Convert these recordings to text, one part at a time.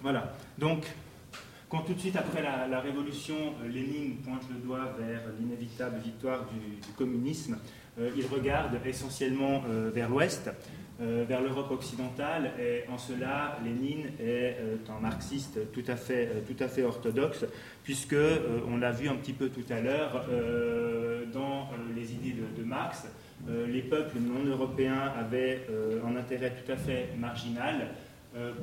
Voilà. Donc, quand tout de suite après la, Révolution, euh, Lénine pointe le doigt vers l'inévitable victoire du, communisme, euh, il regarde essentiellement euh, vers l'Ouest, vers l'Europe occidentale, et en cela, Lénine est un marxiste tout à fait, tout à fait orthodoxe, puisque, on l'a vu un petit peu tout à l'heure, dans les idées de, Marx, les peuples non européens avaient un intérêt tout à fait marginal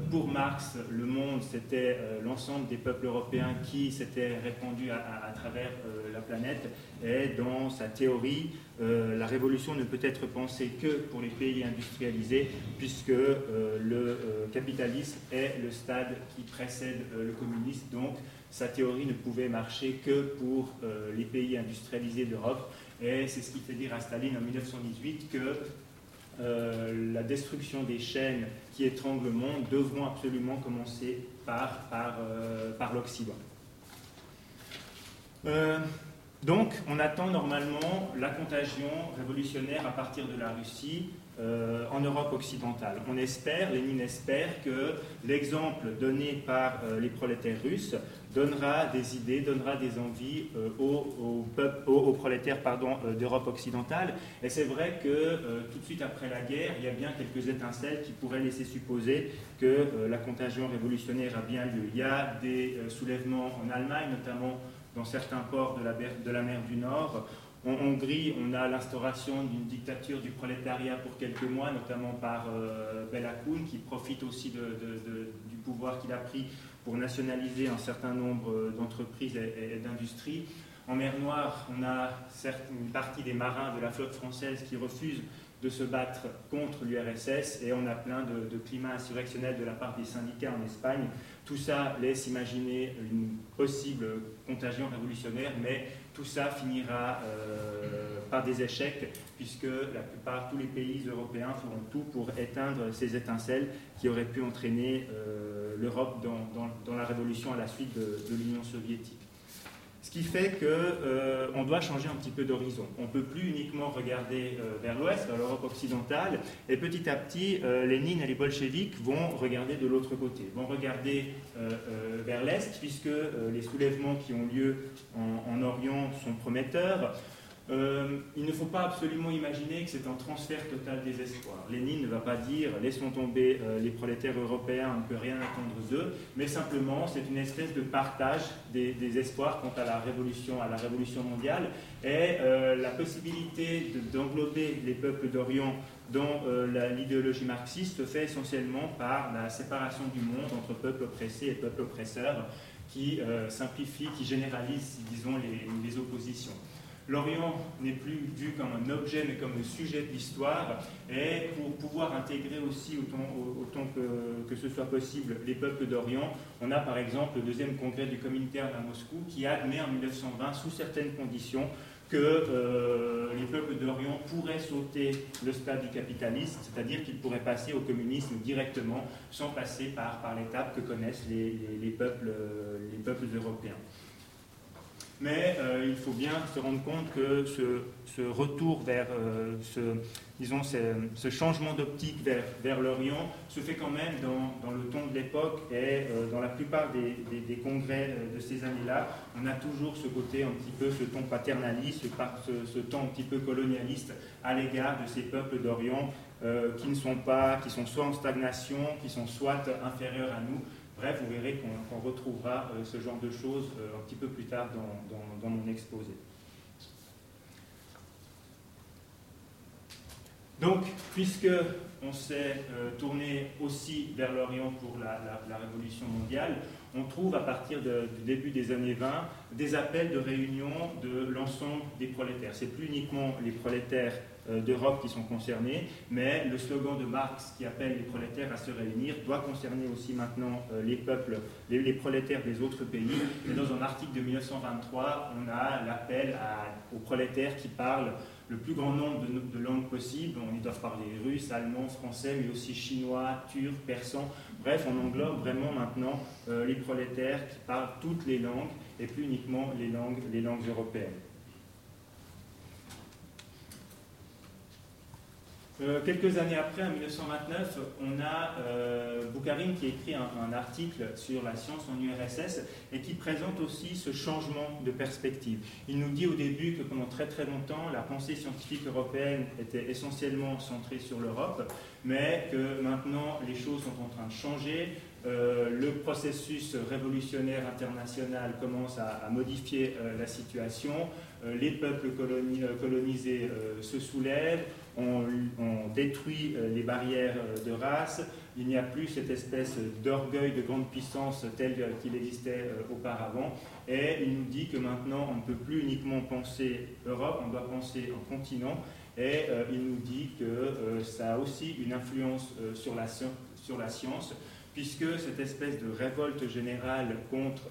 pour Marx, le monde, c'était euh, l'ensemble des peuples européens qui s'étaient répandus à, travers euh, la planète. Et dans sa théorie, la révolution ne peut être pensée que pour les pays industrialisés, puisque le capitalisme est le stade qui précède le communisme. Donc, sa théorie ne pouvait marcher que pour les pays industrialisés d'Europe. Et c'est ce qui fait dire à Staline en 1918 que la destruction des chaînes qui étranglent le monde devront absolument commencer par, euh, l'Occident. Euh, donc, on attend normalement la contagion révolutionnaire à partir de la Russie euh, en Europe occidentale. On espère, Lénine espère que l'exemple donné par les prolétaires russes donnera des idées, donnera des envies euh, aux, prolétaires euh, d'Europe occidentale. Et c'est vrai que euh, tout de suite après la guerre, il y a bien quelques étincelles qui pourraient laisser supposer que la contagion révolutionnaire a bien lieu. Il y a des soulèvements en Allemagne, notamment dans certains ports de la mer du Nord. En Hongrie, on a l'instauration d'une dictature du prolétariat pour quelques mois, notamment par euh, qui profite aussi du pouvoir qu'il a pris pour nationaliser un certain nombre d'entreprises et, d'industries. En mer Noire, on a une partie des marins de la flotte française qui refusent de se battre contre l'URSS et on a plein de, de climats insurrectionnels de la part des syndicats en Espagne. Tout ça laisse imaginer une possible contagion révolutionnaire, mais tout ça finira euh, par des échecs, puisque la plupart, tous les pays européens feront tout pour éteindre ces étincelles qui auraient pu entraîner euh, l'Europe dans, la révolution à la suite de l'Union soviétique. Ce qui fait qu'on euh, doit changer un petit peu d'horizon. On ne peut plus uniquement regarder euh, vers l'ouest, vers l'Europe occidentale, et petit à petit, euh, Lénine et les bolcheviks vont regarder de l'autre côté, vont regarder vers l'est, puisque les soulèvements qui ont lieu en Orient sont prometteurs. Euh, il ne faut pas absolument imaginer que c'est un transfert total des espoirs. Lénine ne va pas dire laissons tomber euh, les prolétaires européens, on ne peut rien attendre d'eux, mais simplement c'est une espèce de partage des, espoirs quant à la révolution, à la révolution mondiale et euh, la possibilité d'englober les peuples d'Orient dans l'idéologie marxiste fait essentiellement par la séparation du monde entre peuples oppressés et peuples oppresseurs qui simplifie, qui généralise, disons, les oppositions. L'Orient n'est plus vu comme un objet, mais comme le sujet de l'histoire. Et pour pouvoir intégrer aussi, autant, que, ce soit possible, les peuples d'Orient, on a par exemple le deuxième congrès du communautaire à Moscou qui admet en 1920, sous certaines conditions, que euh, les peuples d'Orient pourraient sauter le stade du capitalisme, c'est-à-dire qu'ils pourraient passer au communisme directement, sans passer par, l'étape que connaissent les, les peuples européens mais euh, il faut bien se rendre compte que ce, retour vers euh, ce, disons, ce, changement d'optique vers, l'Orient se fait quand même dans, le ton de l'époque et euh, dans la plupart des, congrès de ces années-là, on a toujours ce côté un petit peu, ce ton paternaliste, ce, ce ton un petit peu colonialiste à l'égard de ces peuples d'Orient qui ne sont pas, qui sont soit en stagnation, qui sont soit inférieurs à nous, Bref, vous verrez qu'on retrouvera euh, ce genre de choses euh, un petit peu plus tard dans, mon exposé. Donc, puisque on s'est euh, tourné aussi vers l'Orient pour la, Révolution mondiale, on trouve à partir du début des années 20 des appels de réunion de l'ensemble des prolétaires. C'est plus uniquement les prolétaires d'Europe qui sont concernés, mais le slogan de Marx qui appelle les prolétaires à se réunir doit concerner aussi maintenant euh, les peuples, les, prolétaires des autres pays. Et dans un article de 1923, on a l'appel aux prolétaires qui parlent le plus grand nombre de, langues possibles. Ils doivent parler russe, allemand, français, mais aussi chinois, turc, persan. Bref, on englobe vraiment maintenant euh, les prolétaires qui parlent toutes les langues et plus uniquement les langues européennes. Euh, quelques années après, en 1929, on a euh, qui écrit un, article sur la science en URSS et qui présente aussi ce changement de perspective. Il nous dit au début que pendant très très longtemps, la pensée scientifique européenne était essentiellement centrée sur l'Europe, mais que maintenant les choses sont en train de changer. Euh, le processus révolutionnaire international commence à, modifier euh, la situation. les peuples colonisés se soulèvent. On, détruit euh, les barrières euh, de race, il n'y a plus cette espèce d'orgueil de grande puissance tel qu'il existait euh, auparavant, et il nous dit que maintenant on ne peut plus uniquement penser Europe, on doit penser en continent, et il nous dit que ça a aussi une influence sur la science, puisque cette espèce de révolte générale contre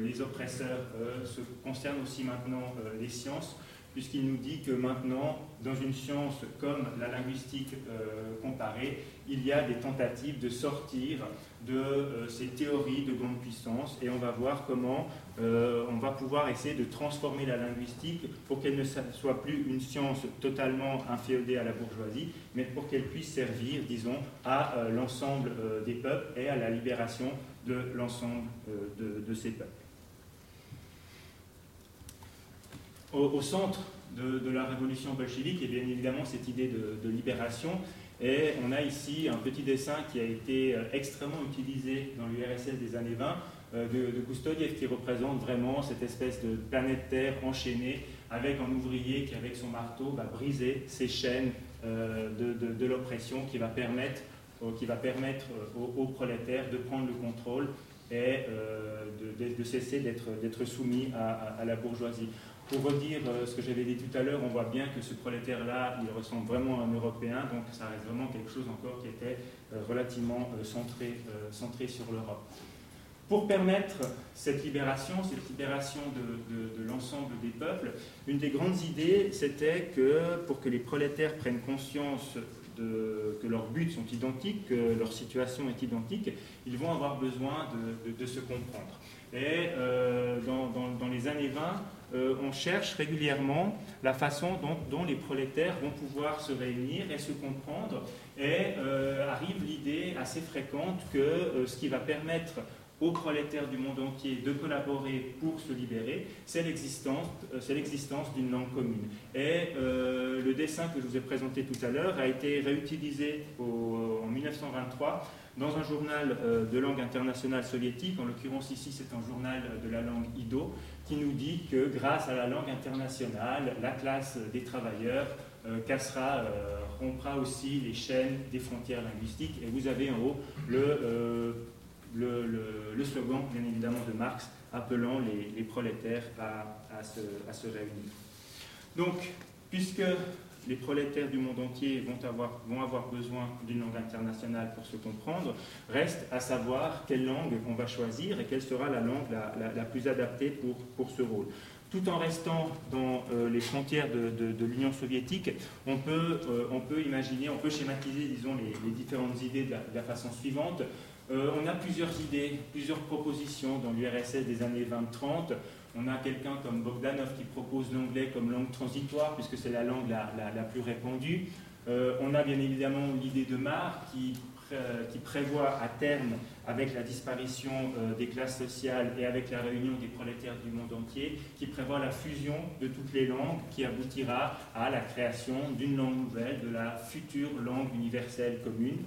les oppresseurs se concerne aussi maintenant les sciences puisqu'il nous dit que maintenant, dans une science comme la linguistique euh, comparée, il y a des tentatives de sortir de euh, ces théories de grande puissance et on va voir comment euh, on va pouvoir essayer de transformer la linguistique pour qu'elle ne soit plus une science totalement inféodée à la bourgeoisie, mais pour qu'elle puisse servir, disons, à l'ensemble des peuples et à la libération de l'ensemble de ces peuples. Au, centre de, la révolution bolchevique est bien évidemment cette idée de, libération. Et on a ici un petit dessin qui a été euh, extrêmement utilisé dans l'URSS des années 20 euh, de, Kustodiev qui représente vraiment cette espèce de planète Terre enchaînée avec un ouvrier qui, avec son marteau, va briser ces chaînes euh, de, l'oppression qui va permettre aux, prolétaires de prendre le contrôle et de, cesser d'être soumis à, la bourgeoisie. Pour redire euh, ce que j'avais dit tout à l'heure, on voit bien que ce prolétaire-là, il ressemble vraiment à un Européen, donc ça reste vraiment quelque chose encore qui était euh, relativement euh, centré, centré sur l'Europe. Pour permettre cette libération, cette libération de, l'ensemble des peuples, une des grandes idées, c'était que pour que les prolétaires prennent conscience que leurs buts sont identiques, que leur situation est identique, ils vont avoir besoin de, se comprendre. Et dans, les années 20, euh, on cherche régulièrement la façon dont, les prolétaires vont pouvoir se réunir et se comprendre. Et euh, arrive l'idée assez fréquente que euh, ce qui va permettre aux prolétaires du monde entier de collaborer pour se libérer, c'est l'existence, d'une langue commune. Et le dessin que je vous ai présenté tout à l'heure a été réutilisé en 1923 dans un journal de langue internationale soviétique, en l'occurrence ici c'est un journal de la langue Ido, qui nous dit que grâce à la langue internationale, la classe des travailleurs euh, cassera, euh, rompra aussi les chaînes des frontières linguistiques. Et vous avez en haut le, euh, le, slogan, bien évidemment, de Marx, appelant les, prolétaires à, se, réunir. Donc, puisque les prolétaires du monde entier vont avoir, besoin d'une langue internationale pour se comprendre. Reste à savoir quelle langue on va choisir et quelle sera la langue la, plus adaptée pour, ce rôle tout en restant dans euh, les frontières de, l'Union soviétique, euh, on peut imaginer, on peut schématiser, disons, les, différentes idées de la, façon suivante. Euh, on a plusieurs idées, plusieurs propositions dans l'URSS des années 20-30. On a quelqu'un comme Bogdanov qui propose l'anglais comme langue transitoire, puisque c'est la langue la, plus répandue. Euh, on a bien évidemment l'idée de Marx qui, qui, prévoit à terme, avec la disparition euh, des classes sociales et avec la réunion des prolétaires du monde entier, qui prévoit la fusion de toutes les langues qui aboutira à la création d'une langue nouvelle, de la future langue universelle commune.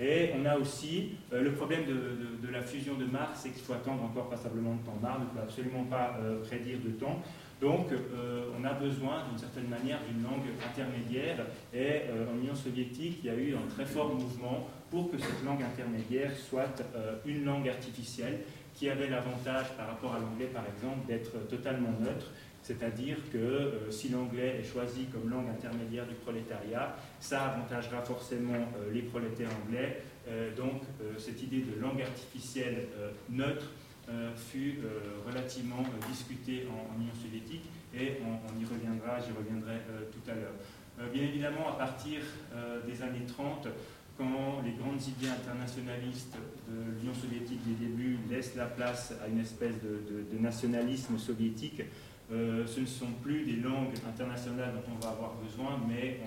Et on a aussi euh, le problème de, la fusion de Mars, c'est qu'il faut attendre encore passablement de temps. Mars ne peut absolument pas euh, prédire de temps. Donc euh, on a besoin d'une certaine manière d'une langue intermédiaire. Et en Union soviétique, il y a eu un très fort mouvement pour que cette langue intermédiaire soit une langue artificielle qui avait l'avantage par rapport à l'anglais par exemple d'être totalement neutre c'est-à-dire que euh, si l'anglais est choisi comme langue intermédiaire du prolétariat, ça avantagera forcément euh, les prolétaires anglais. Euh, donc cette idée de langue artificielle neutre fut relativement discutée en, Union soviétique et on, y reviendra, j'y reviendrai tout à l'heure. bien évidemment, à partir des années 30, quand les grandes idées internationalistes de l'Union soviétique des débuts laissent la place à une espèce de nationalisme soviétique, ce ne sont plus des langues internationales dont on va avoir besoin, mais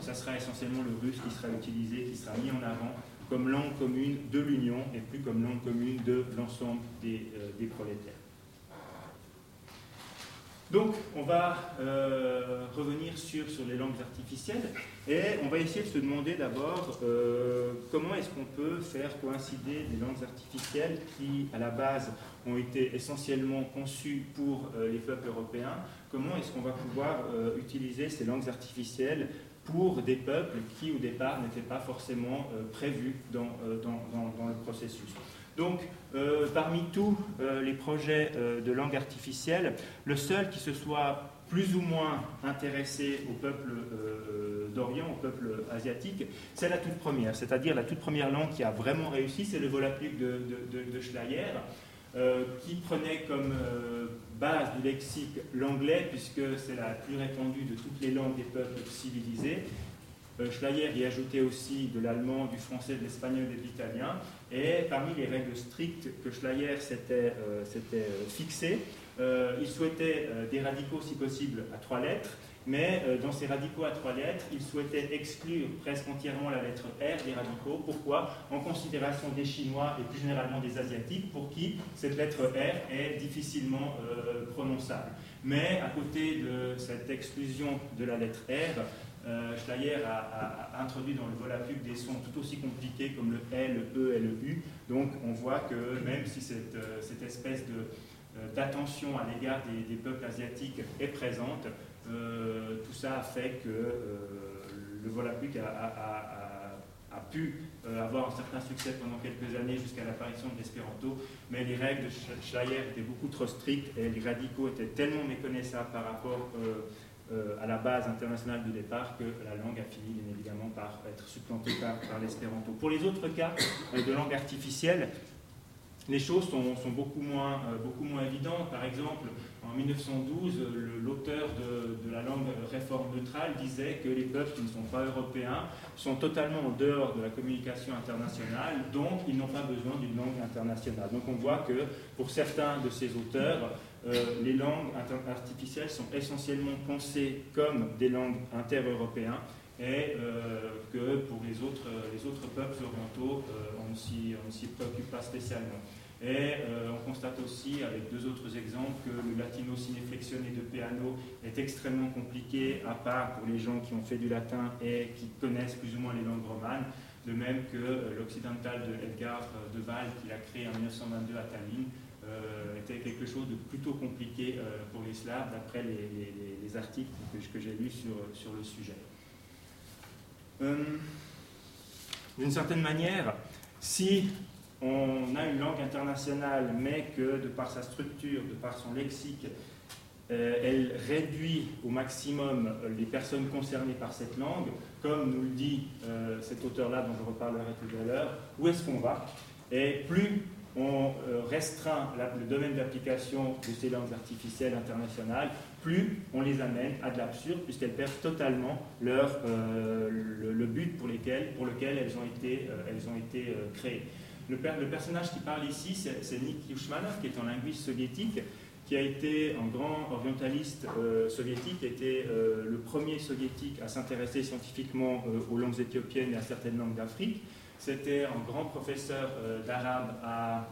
ça sera essentiellement le russe qui sera utilisé, qui sera mis en avant comme langue commune de l'Union et plus comme langue commune de l'ensemble des, des prolétaires. Donc, on va euh, revenir sur, sur les langues artificielles et on va essayer de se demander d'abord euh, comment est-ce qu'on peut faire coïncider des langues artificielles qui, à la base, ont été essentiellement conçues pour euh, les peuples européens. Comment est-ce qu'on va pouvoir utiliser ces langues artificielles pour des peuples qui, au départ, n'étaient pas forcément prévus dans, dans, dans le processus? Donc, euh, parmi tous euh, les projets euh, de langue artificielle, le seul qui se soit plus ou moins intéressé au peuple d'Orient, au peuple asiatique, c'est la toute première. C'est-à-dire la toute première langue qui a vraiment réussi, c'est le Volapük de, de, Schleyer, qui prenait comme base du lexique l'anglais, puisque c'est la plus répandue de toutes les langues des peuples civilisés. Schleyer y ajoutait aussi de l'allemand, du français, de l'espagnol et de l'italien. Et parmi les règles strictes que Schleyer s'était euh, euh, fixées, euh, il souhaitait des radicaux si possible à trois lettres, mais dans ces radicaux à trois lettres, il souhaitait exclure presque entièrement la lettre R des radicaux. Pourquoi? En considération des Chinois et plus généralement des Asiatiques, pour qui cette lettre R est difficilement prononçable. Mais à côté de cette exclusion de la lettre R, euh, Schleyer a, introduit dans le Volapük des sons tout aussi compliqués comme le L, le E et le U. Donc on voit que même si cette, euh, espèce euh, d'attention à l'égard des, peuples asiatiques est présente, tout ça a fait que le Volapük a, a pu avoir un certain succès pendant quelques années jusqu'à l'apparition de l'espéranto, mais les règles de Schleyer étaient beaucoup trop strictes et les radicaux étaient tellement méconnaissables par rapport euh, à la base internationale de départ que la langue a fini bien évidemment par être supplantée par, l'espéranto. Pour les autres cas euh, de langue artificielle, les choses sont, beaucoup, moins, euh, beaucoup moins évidentes. Par exemple, en 1912, l'auteur de, la langue réforme neutrale disait que les peuples qui ne sont pas européens sont totalement en dehors de la communication internationale, donc ils n'ont pas besoin d'une langue internationale. Donc on voit que pour certains de ces auteurs, les langues artificielles sont essentiellement pensées comme des langues inter-européennes et euh, que pour les autres, les autres peuples orientaux, euh, on ne s'y préoccupe pas spécialement. Et on constate aussi, avec deux autres exemples, que le latino cinéflexionné de Peano est extrêmement compliqué, à part pour les gens qui ont fait du latin et qui connaissent plus ou moins les langues romanes, de même que l'occidental de Edgar de Val, qu'il a créé en 1922 à Tallinn, euh, était quelque chose de plutôt compliqué euh, pour les Slaves, d'après les, articles que, j'ai lus sur, sur, le sujet. Euh, d'une certaine manière, si on a une langue internationale, mais que de par sa structure, de par son lexique, elle réduit au maximum les personnes concernées par cette langue, comme nous le dit cet auteur-là dont je reparlerai tout à l'heure, où est-ce qu'on va? Et plus on euh, restreint le domaine d'application de ces langues artificielles internationales, plus on les amène à de l'absurde, puisqu'elles perdent totalement leur, euh, le, but pour, lequel elles ont été, euh, elles ont été créées. Le, le, personnage qui parle ici, c'est Nick Yushmanov, qui est un linguiste soviétique, qui a été un grand orientaliste soviétique, qui a été le premier soviétique à s'intéresser scientifiquement aux langues éthiopiennes et à certaines langues d'Afrique. C'était un grand professeur euh, d'arabe à,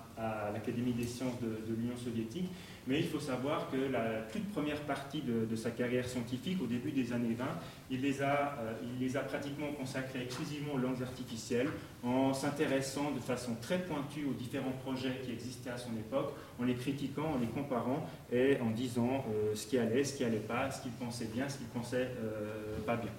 l'Académie des sciences de, l'Union soviétique, mais il faut savoir que la toute première partie de, sa carrière scientifique, au début des années 20, il les, a, euh, il les a pratiquement consacrées exclusivement aux langues artificielles, en s'intéressant de façon très pointue aux différents projets qui existaient à son époque, en les critiquant, en les comparant et en disant euh, ce qui allait, ce qui allait pas, ce qu'il pensait bien, ce qu'il pensait pas bien.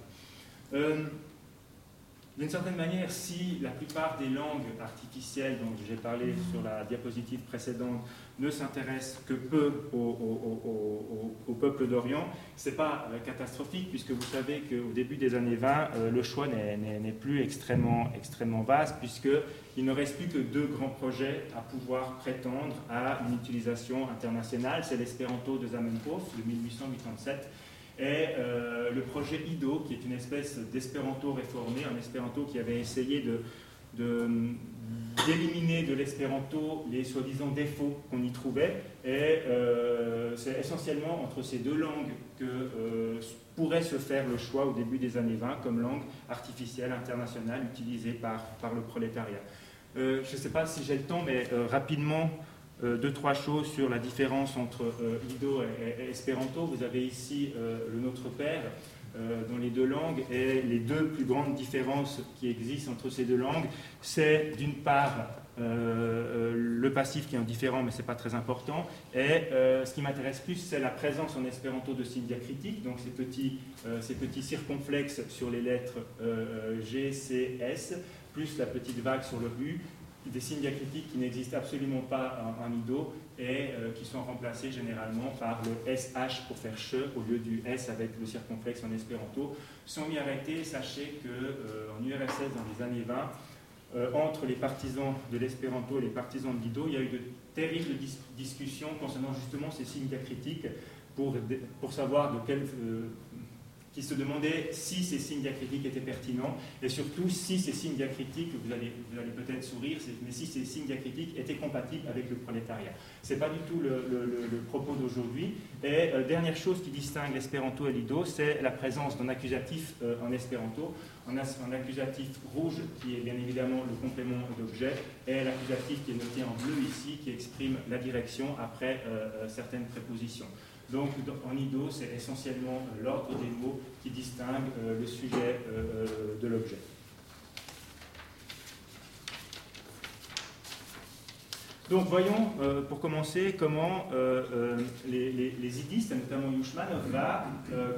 D'une certaine manière, si la plupart des langues artificielles dont j'ai parlé sur la diapositive précédente ne s'intéressent que peu au, peuple d'Orient, ce n'est pas euh, catastrophique puisque vous savez qu'au début des années 20, euh, le choix n'est plus extrêmement, extrêmement vaste puisqu'il ne reste plus que deux grands projets à pouvoir prétendre à une utilisation internationale. C'est l'espéranto de Zamenhof de 1887 et euh, le projet IDO, qui est une espèce d'espéranto réformé, un espéranto qui avait essayé de, d'éliminer de, l'espéranto les soi-disant défauts qu'on y trouvait. Et euh, c'est essentiellement entre ces deux langues que euh, pourrait se faire le choix au début des années 20 comme langue artificielle internationale utilisée par, par le prolétariat. je ne sais pas si j'ai le temps, mais rapidement, deux, trois choses sur la différence entre Lido et, et, Espéranto. Vous avez ici le Notre Père. Euh, dans les deux langues. Et les deux plus grandes différences qui existent entre ces deux langues, c'est d'une part euh, euh, le passif qui est différent, mais ce n'est pas très important. Et ce qui m'intéresse plus, c'est la présence en espéranto de signes diacritiques, donc ces petits, ces petits circonflexes sur les lettres G, C, S, plus la petite vague sur le U, des signes diacritiques qui n'existent absolument pas en, Ido et euh, qui sont remplacés généralement par le SH pour faire che au lieu du S avec le circonflexe en espéranto. Sans m'y arrêter, sachez qu'en euh, URSS, dans les années 20, euh, entre les partisans de l'espéranto et les partisans de l'Ido, il y a eu de terribles discussions concernant justement ces signes diacritiques pour, pour savoir de quel qui se demandait si ces signes diacritiques étaient pertinents et surtout si ces signes diacritiques, vous allez, vous allez peut-être sourire, mais si ces signes diacritiques étaient compatibles avec le prolétariat. Ce n'est pas du tout le, propos d'aujourd'hui. Et euh, dernière chose qui distingue l'espéranto et l'ido, c'est la présence d'un accusatif euh, en espéranto, un, un, accusatif rouge qui est bien évidemment le complément d'objet, et l'accusatif qui est noté en bleu ici, qui exprime la direction après euh, certaines prépositions. Donc en IDO, c'est essentiellement euh, l'ordre des mots qui distingue euh, le sujet euh, de l'objet. Donc voyons, pour commencer, comment les, idistes, notamment Yushman, va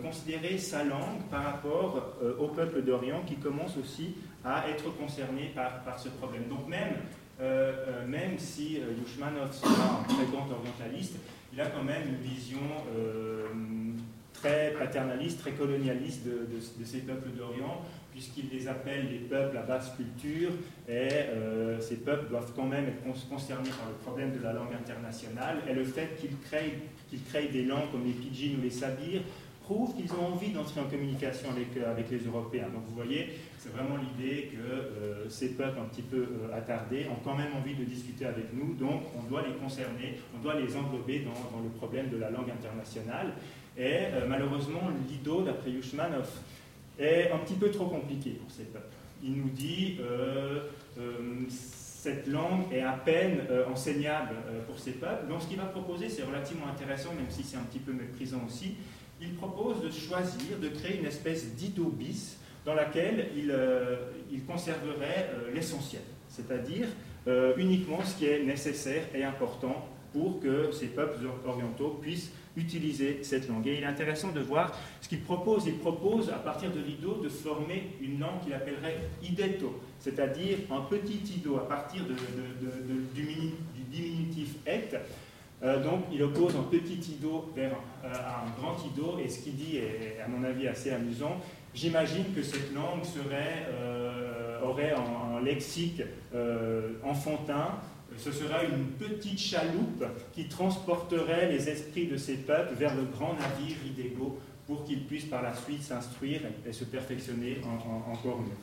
considérer sa langue par rapport au peuple d'Orient qui commence aussi à être concerné par, par ce problème. Donc même, même si Yushmanov sera un très grand orientaliste, il a quand même une vision euh, très paternaliste, très colonialiste de, ces peuples d'Orient, puisqu'il les appelle des peuples à basse culture, et euh, ces peuples doivent quand même être concernés par le problème de la langue internationale, et le fait qu'ils créent, créent des langues comme les pidgins ou les sabirs qu'ils ont envie d'entrer en communication avec, euh, avec les Européens. Donc vous voyez, c'est vraiment l'idée que euh, ces peuples un petit peu euh, attardés ont quand même envie de discuter avec nous, donc on doit les concerner, on doit les englober dans, le problème de la langue internationale. Et malheureusement, l'IDO, d'après Yushmanov, est un petit peu trop compliqué pour ces peuples. Il nous dit cette langue est à peine enseignable pour ces peuples. Donc ce qu'il va proposer, c'est relativement intéressant, même si c'est un petit peu méprisant aussi il propose de choisir, de créer une espèce d'idobis dans laquelle il, euh, conserverait euh, l'essentiel, c'est-à-dire euh, uniquement ce qui est nécessaire et important pour que ces peuples orientaux puissent utiliser cette langue. Et il est intéressant de voir ce qu'il propose. Il propose, à partir de l'ido, de former une langue qu'il appellerait ideto, c'est-à-dire un petit ido à partir du, diminutif et, euh, donc, il oppose un petit ido vers euh, un grand ido, et ce qu'il dit est, à mon avis, assez amusant. J'imagine que cette langue euh, aurait un, lexique enfantin. Ce serait une petite chaloupe qui transporterait les esprits de ces peuples vers le grand navire Idego pour qu'ils puissent par la suite s'instruire et se perfectionner encore mieux.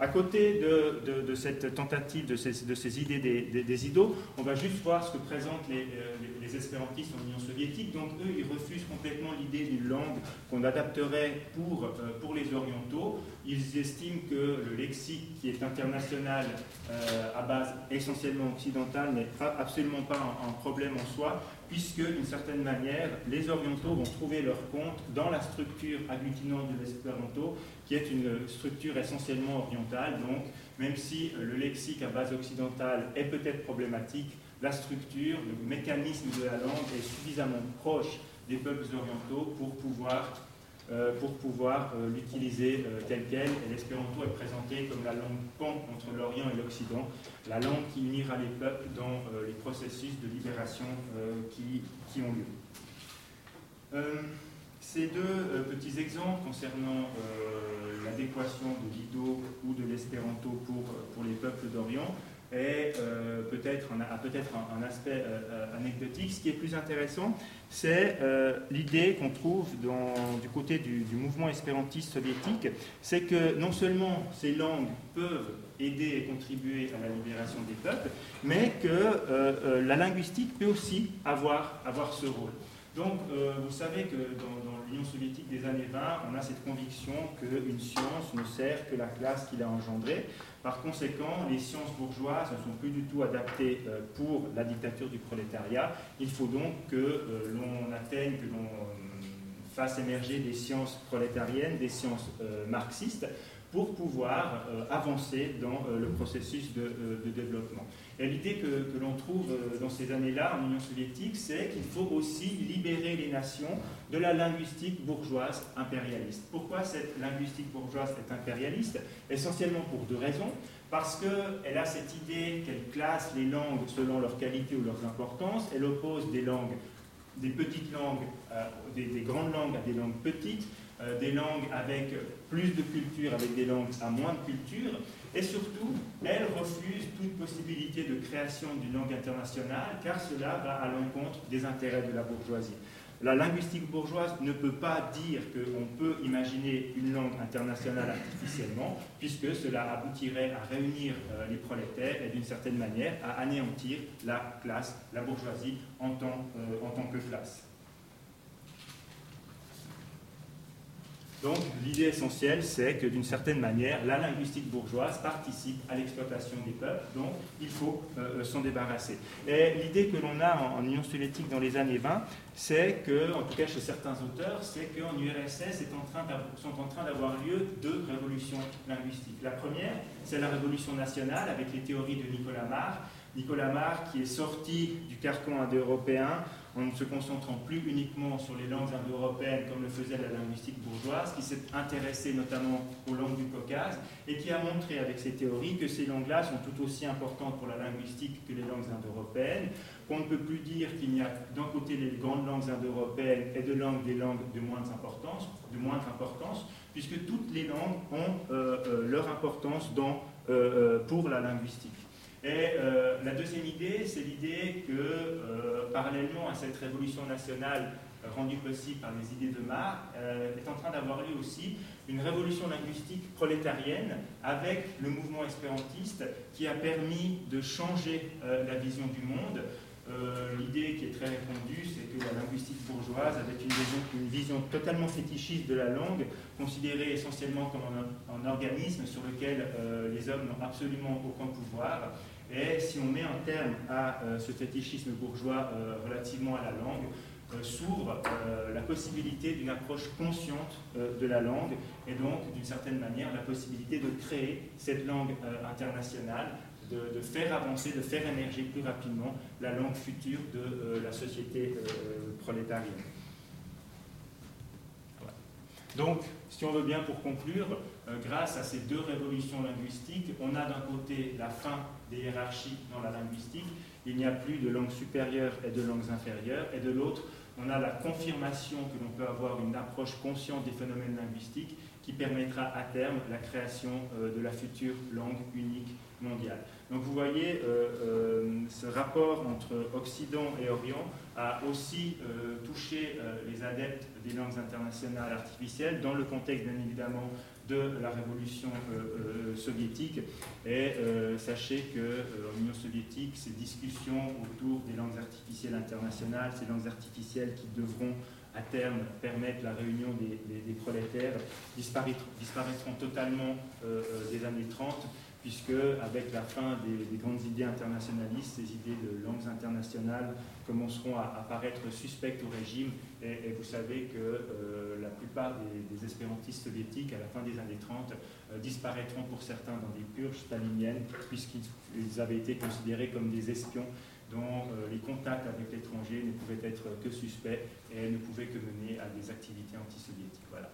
À côté de, cette tentative, de ces, idées des, idos, on va juste voir ce que présentent les, euh, espérantistes en Union soviétique. Donc eux, ils refusent complètement l'idée d'une langue qu'on adapterait pour, euh, pour les orientaux. Ils estiment que le lexique qui est international euh, à base essentiellement occidentale n'est absolument pas un problème en soi, puisque d'une certaine manière, les orientaux vont trouver leur compte dans la structure agglutinante de l'espéranto, qui est une structure essentiellement orientale. Donc, même si le lexique à base occidentale est peut-être problématique, la structure, le mécanisme de la langue est suffisamment proche des peuples orientaux pour pouvoir euh, pouvoir euh, l'utiliser euh, tel quel. Et l'espéranto est présenté comme la langue pont entre l'Orient et l'Occident, la langue qui unira les peuples dans les processus de libération qui, qui, ont lieu. Ces deux petits exemples concernant l'adéquation de l'ido ou de l'espéranto pour, pour les peuples d'Orient est peut-être a peut-être un, aspect anecdotique. Ce qui est plus intéressant, c'est l'idée qu'on trouve du côté du, mouvement espérantiste soviétique, c'est que non seulement ces langues peuvent aider et contribuer à la libération des peuples, mais que la linguistique peut aussi avoir ce rôle. Donc, euh, vous savez que dans, l'Union soviétique des années 20, on a cette conviction qu'une science ne sert que la classe qui l'a engendrée. Par conséquent, les sciences bourgeoises ne sont plus du tout adaptées euh, pour la dictature du prolétariat. Il faut donc que euh, l'on atteigne, que l'on fasse émerger des sciences prolétariennes, des sciences marxistes, pour pouvoir avancer dans le processus de développement. Et l'idée que, l'on trouve euh, dans ces années-là en Union soviétique, c'est qu'il faut aussi libérer les nations de la linguistique bourgeoise impérialiste. Pourquoi cette linguistique bourgeoise est impérialiste? Essentiellement pour deux raisons. Parce qu'elle a cette idée qu'elle classe les langues selon leur qualité ou leur importance, elle oppose des langues, des petites langues, euh, des, grandes langues à des langues petites, euh, des langues avec plus de culture, avec des langues à moins de culture. Et surtout, elle refuse toute possibilité de création d'une langue internationale, car cela va à l'encontre des intérêts de la bourgeoisie. La linguistique bourgeoise ne peut pas dire qu'on peut imaginer une langue internationale artificiellement, puisque cela aboutirait à réunir euh, les prolétaires et d'une certaine manière à anéantir la classe, la bourgeoisie en tant, euh, en tant que classe. Donc l'idée essentielle, c'est que d'une certaine manière, la linguistique bourgeoise participe à l'exploitation des peuples, donc il faut euh, s'en débarrasser. Et l'idée que l'on a en, Union soviétique dans les années 20, c'est que, en tout cas chez certains auteurs, c'est qu'en URSS sont en train d'avoir lieu deux révolutions linguistiques. La première, c'est la révolution nationale avec les théories de Nicolas Marr. Nicolas Marr qui est sorti du carcan indo-européen en ne se concentrant plus uniquement sur les langues indo-européennes comme le faisait la linguistique bourgeoise, qui s'est intéressé notamment aux langues du Caucase et qui a montré avec ses théories que ces langues-là sont tout aussi importantes pour la linguistique que les langues indo-européennes, qu'on ne peut plus dire qu'il y a d'un côté les grandes langues indo-européennes et de langues des langues de moindre importance, de moindre importance puisque toutes les langues ont euh, euh, leur importance euh, pour la linguistique. Et euh, la deuxième idée, c'est l'idée que, euh, parallèlement à cette révolution nationale euh, rendue possible par les idées de Marx, est en train d'avoir lieu aussi une révolution linguistique prolétarienne avec le mouvement espérantiste qui a permis de changer la vision du monde. L'idée qui est très répandue, c'est que la linguistique bourgeoise, avec une vision, totalement fétichiste de la langue, considérée essentiellement comme un, organisme sur lequel les hommes n'ont absolument aucun pouvoir, et si on met un terme à euh, ce fétichisme bourgeois euh, relativement à la langue, euh, s'ouvre la possibilité d'une approche consciente de la langue et donc d'une certaine manière la possibilité de créer cette langue internationale, de, faire avancer, de faire émerger plus rapidement la langue future de la société prolétarienne. Donc, si on veut bien pour conclure, grâce à ces deux révolutions linguistiques, on a d'un côté la fin des hiérarchies dans la linguistique. Il n'y a plus de langues supérieures et de langues inférieures. Et de l'autre, on a la confirmation que l'on peut avoir une approche consciente des phénomènes linguistiques qui permettra à terme la création euh, de la future langue unique mondiale. Donc vous voyez, euh, euh, ce rapport entre Occident et Orient a aussi touché les adeptes des langues internationales artificielles dans le contexte bien évidemment de la révolution euh, euh, soviétique. Et euh, sachez qu'en Union soviétique, ces discussions autour des langues artificielles internationales, ces langues artificielles qui devront à terme permettre la réunion des, prolétaires, disparaîtront, totalement des années 30 puisque avec la fin des, grandes idées internationalistes, ces idées de langues internationales commenceront à, apparaître suspectes au régime. Et, vous savez que euh, la plupart des, espérantistes soviétiques, à la fin des années 30, euh, disparaîtront pour certains dans des purges staliniennes, puisqu'ils avaient été considérés comme des espions dont euh, les contacts avec l'étranger ne pouvaient être que suspects et ne pouvaient que mener à des activités antisoviétiques. Voilà.